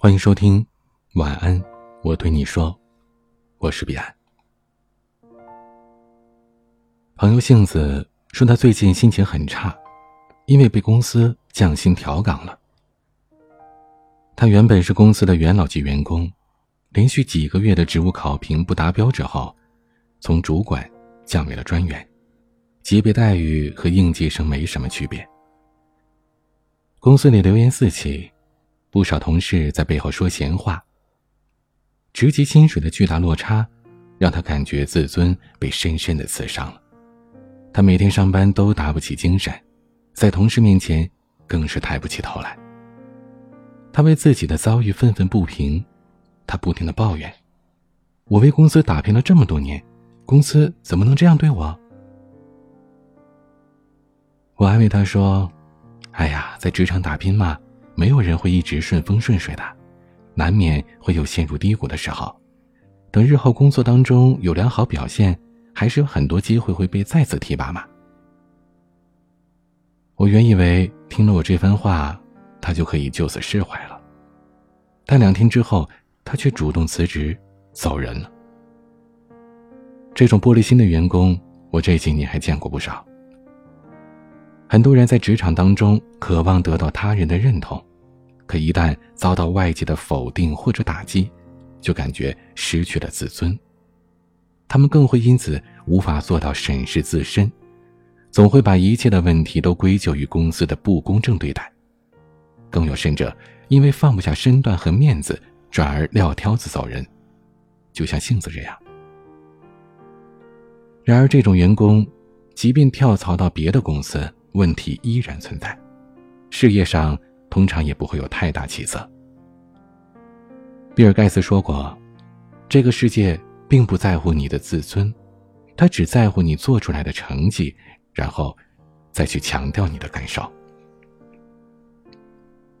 欢迎收听，晚安，我对你说，我是彼岸。朋友杏子说，他最近心情很差，因为被公司降薪调岗了。他原本是公司的元老级员工，连续几个月的职务考评不达标之后，从主管降为了专员，级别待遇和应届生没什么区别。公司里流言四起，不少同事在背后说闲话。职级薪水的巨大落差，让他感觉自尊被深深的刺伤了。他每天上班都打不起精神，在同事面前更是抬不起头来。他为自己的遭遇愤愤不平，他不停的抱怨：“我为公司打拼了这么多年，公司怎么能这样对我？”我安慰他说。哎呀，在职场打拼嘛，没有人会一直顺风顺水的，难免会有陷入低谷的时候。等日后工作当中有良好表现，还是有很多机会会被再次提拔嘛。我原以为听了我这番话，他就可以就此释怀了，但两天之后，他却主动辞职走人了。这种玻璃心的员工，我这几年还见过不少。很多人在职场当中渴望得到他人的认同，可一旦遭到外界的否定或者打击，就感觉失去了自尊。他们更会因此无法做到审视自身，总会把一切的问题都归咎于公司的不公正对待。更有甚者，因为放不下身段和面子，转而撂挑子走人，就像杏子这样。然而，这种员工，即便跳槽到别的公司，问题依然存在，事业上通常也不会有太大起色。比尔·盖茨说过：“这个世界并不在乎你的自尊，他只在乎你做出来的成绩，然后再去强调你的感受。”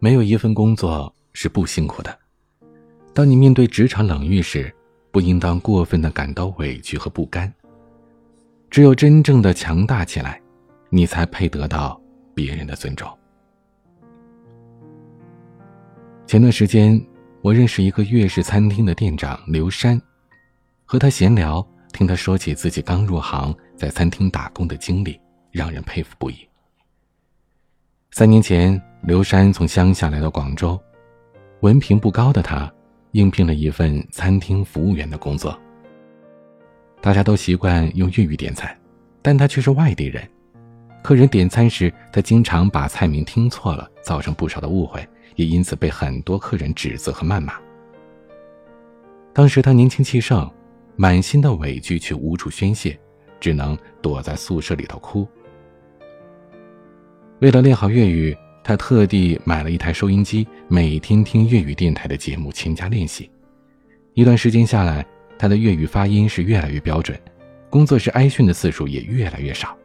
没有一份工作是不辛苦的。当你面对职场冷遇时，不应当过分的感到委屈和不甘。只有真正的强大起来。你才配得到别人的尊重。前段时间，我认识一个粤式餐厅的店长刘山，和他闲聊，听他说起自己刚入行在餐厅打工的经历，让人佩服不已。三年前，刘山从乡下来到广州，文凭不高的他，应聘了一份餐厅服务员的工作。大家都习惯用粤语点餐，但他却是外地人。客人点餐时，他经常把菜名听错了，造成不少的误会，也因此被很多客人指责和谩骂。当时他年轻气盛，满心的委屈却无处宣泄，只能躲在宿舍里头哭。为了练好粤语，他特地买了一台收音机，每天听粤语电台的节目，勤加练习。一段时间下来，他的粤语发音是越来越标准，工作时挨训的次数也越来越少。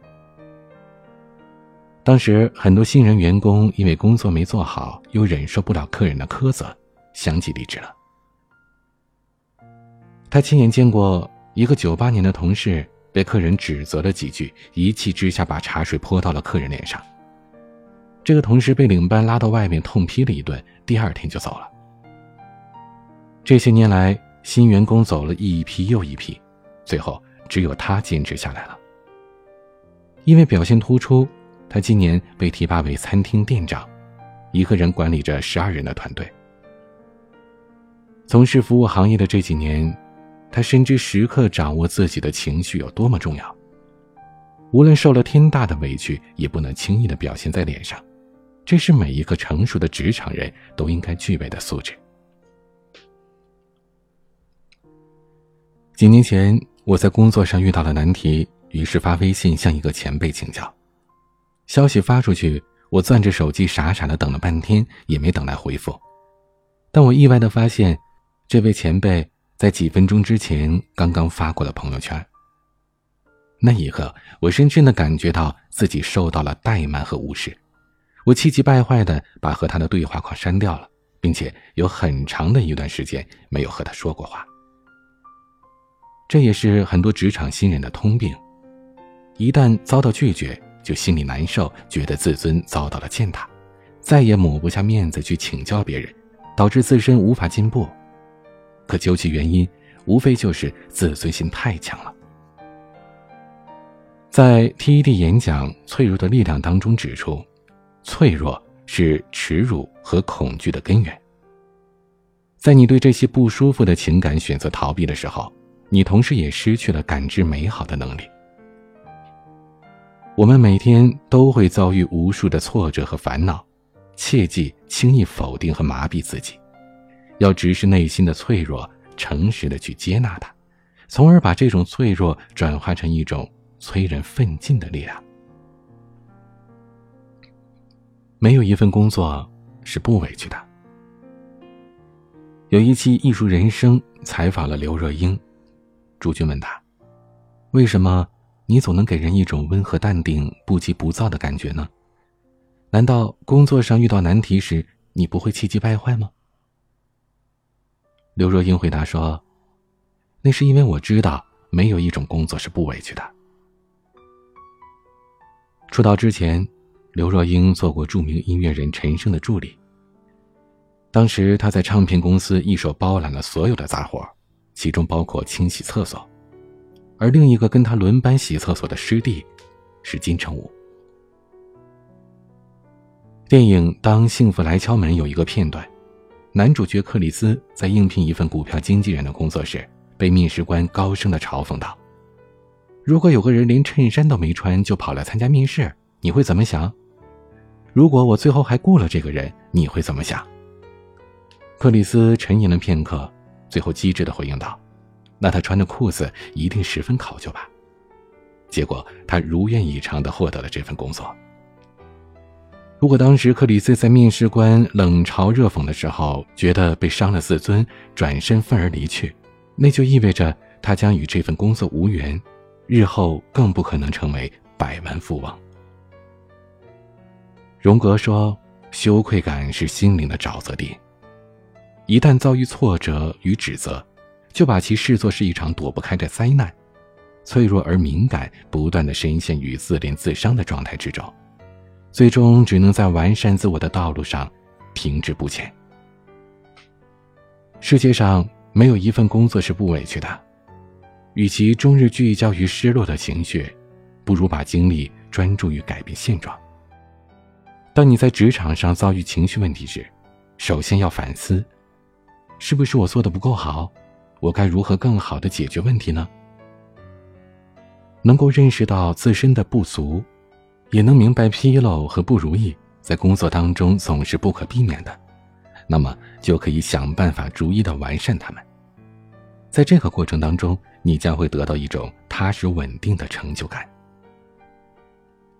当时很多新人员工因为工作没做好，又忍受不了客人的苛责，相继离职了。他亲眼见过一个九八年的同事被客人指责了几句，一气之下把茶水泼到了客人脸上。这个同事被领班拉到外面痛批了一顿，第二天就走了。这些年来，新员工走了一批又一批，最后只有他坚持下来了。因为表现突出。他今年被提拔为餐厅店长，一个人管理着十二人的团队。从事服务行业的这几年，他深知时刻掌握自己的情绪有多么重要。无论受了天大的委屈，也不能轻易的表现在脸上，这是每一个成熟的职场人都应该具备的素质。几年前，我在工作上遇到了难题，于是发微信向一个前辈请教。消息发出去，我攥着手机傻傻的等了半天，也没等来回复。但我意外的发现，这位前辈在几分钟之前刚刚发过了朋友圈。那一刻，我深深的感觉到自己受到了怠慢和无视。我气急败坏的把和他的对话框删掉了，并且有很长的一段时间没有和他说过话。这也是很多职场新人的通病，一旦遭到拒绝。就心里难受，觉得自尊遭到了践踏，再也抹不下面子去请教别人，导致自身无法进步。可究其原因，无非就是自尊心太强了。在 TED 演讲《脆弱的力量》当中指出，脆弱是耻辱和恐惧的根源。在你对这些不舒服的情感选择逃避的时候，你同时也失去了感知美好的能力。我们每天都会遭遇无数的挫折和烦恼，切忌轻易否定和麻痹自己，要直视内心的脆弱，诚实的去接纳它，从而把这种脆弱转化成一种。催人奋进的力量。没有一份工作是不委屈的。有一期《艺术人生》采访了刘若英，朱军问她：“为什么你总能给人一种温和淡定、不急不躁的感觉呢？难道工作上遇到难题时，你不会气急败坏吗？”刘若英回答说：“那是因为我知道，没有一种工作是不委屈的。”出道之前，刘若英做过著名音乐人陈升的助理。当时她在唱片公司一手包揽了所有的杂活，其中包括清洗厕所。而另一个跟他轮班洗厕所的师弟，是金城武。电影《当幸福来敲门》有一个片段，男主角克里斯在应聘一份股票经纪人的工作时，被面试官高声的嘲讽道。如果有个人连衬衫都没穿就跑来参加面试，你会怎么想？如果我最后还雇了这个人，你会怎么想？克里斯沉吟了片刻，最后机智的回应道：“那他穿的裤子一定十分考究吧？”结果他如愿以偿的获得了这份工作。如果当时克里斯在面试官冷嘲热讽的时候觉得被伤了自尊，转身愤而离去，那就意味着他将与这份工作无缘。日后更不可能成为百万富翁。荣格说：“羞愧感是心灵的沼泽地，一旦遭遇挫折与指责，就把其视作是一场躲不开的灾难。脆弱而敏感，不断的深陷于自怜自伤的状态之中，最终只能在完善自我的道路上停滞不前。世界上没有一份工作是不委屈的。”与其终日聚焦于失落的情绪，不如把精力专注于改变现状。当你在职场上遭遇情绪问题时，首先要反思：是不是我做的不够好？我该如何更好的解决问题呢？能够认识到自身的不足，也能明白纰漏和不如意在工作当中总是不可避免的，那么就可以想办法逐一的完善它们。在这个过程当中，你将会得到一种踏实稳定的成就感。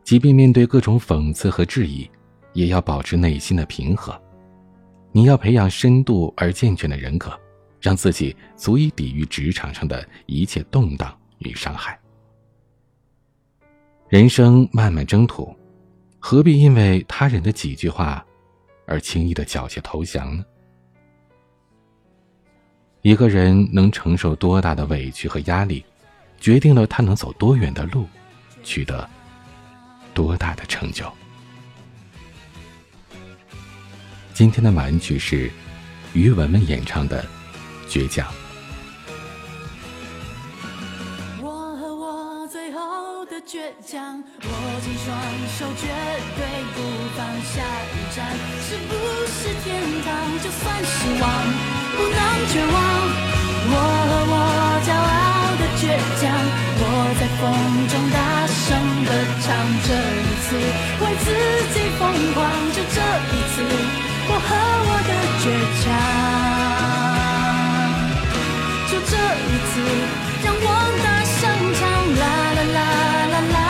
即便面对各种讽刺和质疑，也要保持内心的平和。你要培养深度而健全的人格，让自己足以抵御职场上的一切动荡与伤害。人生漫漫征途，何必因为他人的几句话，而轻易的缴械投降呢？一个人能承受多大的委屈和压力，决定了他能走多远的路，取得多大的成就。今天的晚曲是于文文演唱的《倔强》。我和我最后的倔强，握紧双手，绝对不放下一站，是不是天堂？就算失望。不能绝望，我和我骄傲的倔强，我在风中大声的唱，这一次为自己疯狂，就这一次，我和我的倔强，次，让我大声唱啦啦啦啦啦。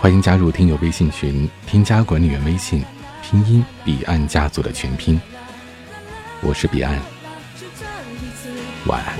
欢迎加入听友微信群，添加管理员微信，拼音彼岸家族的全拼。我是彼岸，晚安。